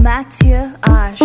Mathieu Ash.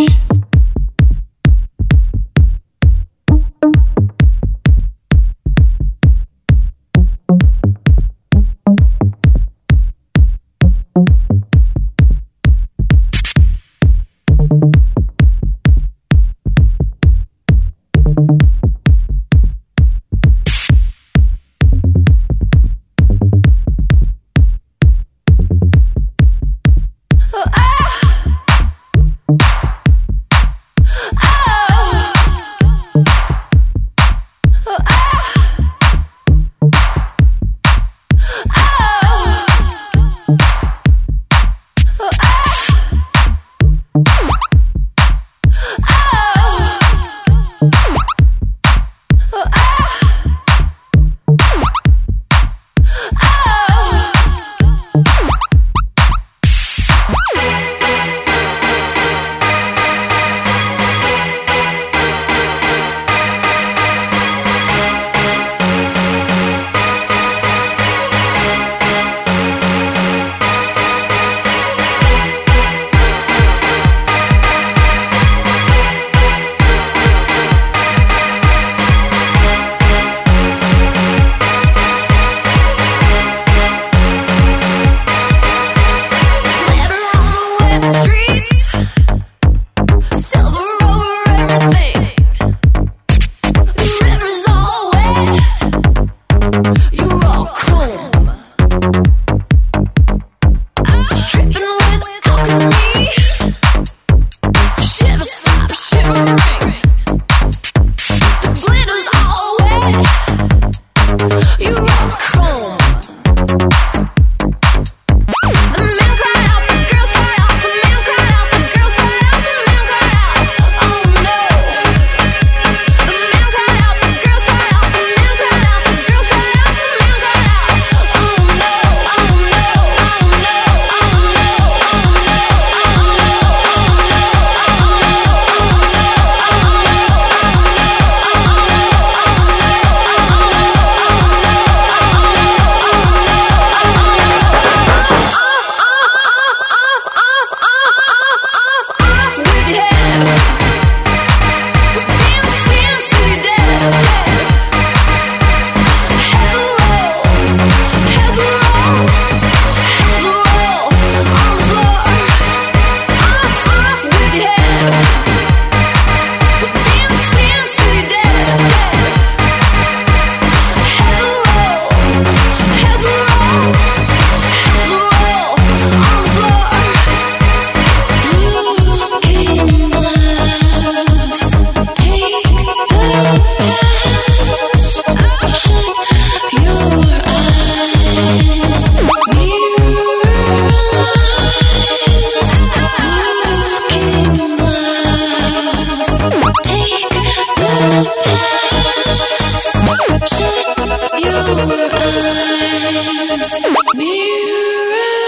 Eyes,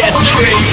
chest.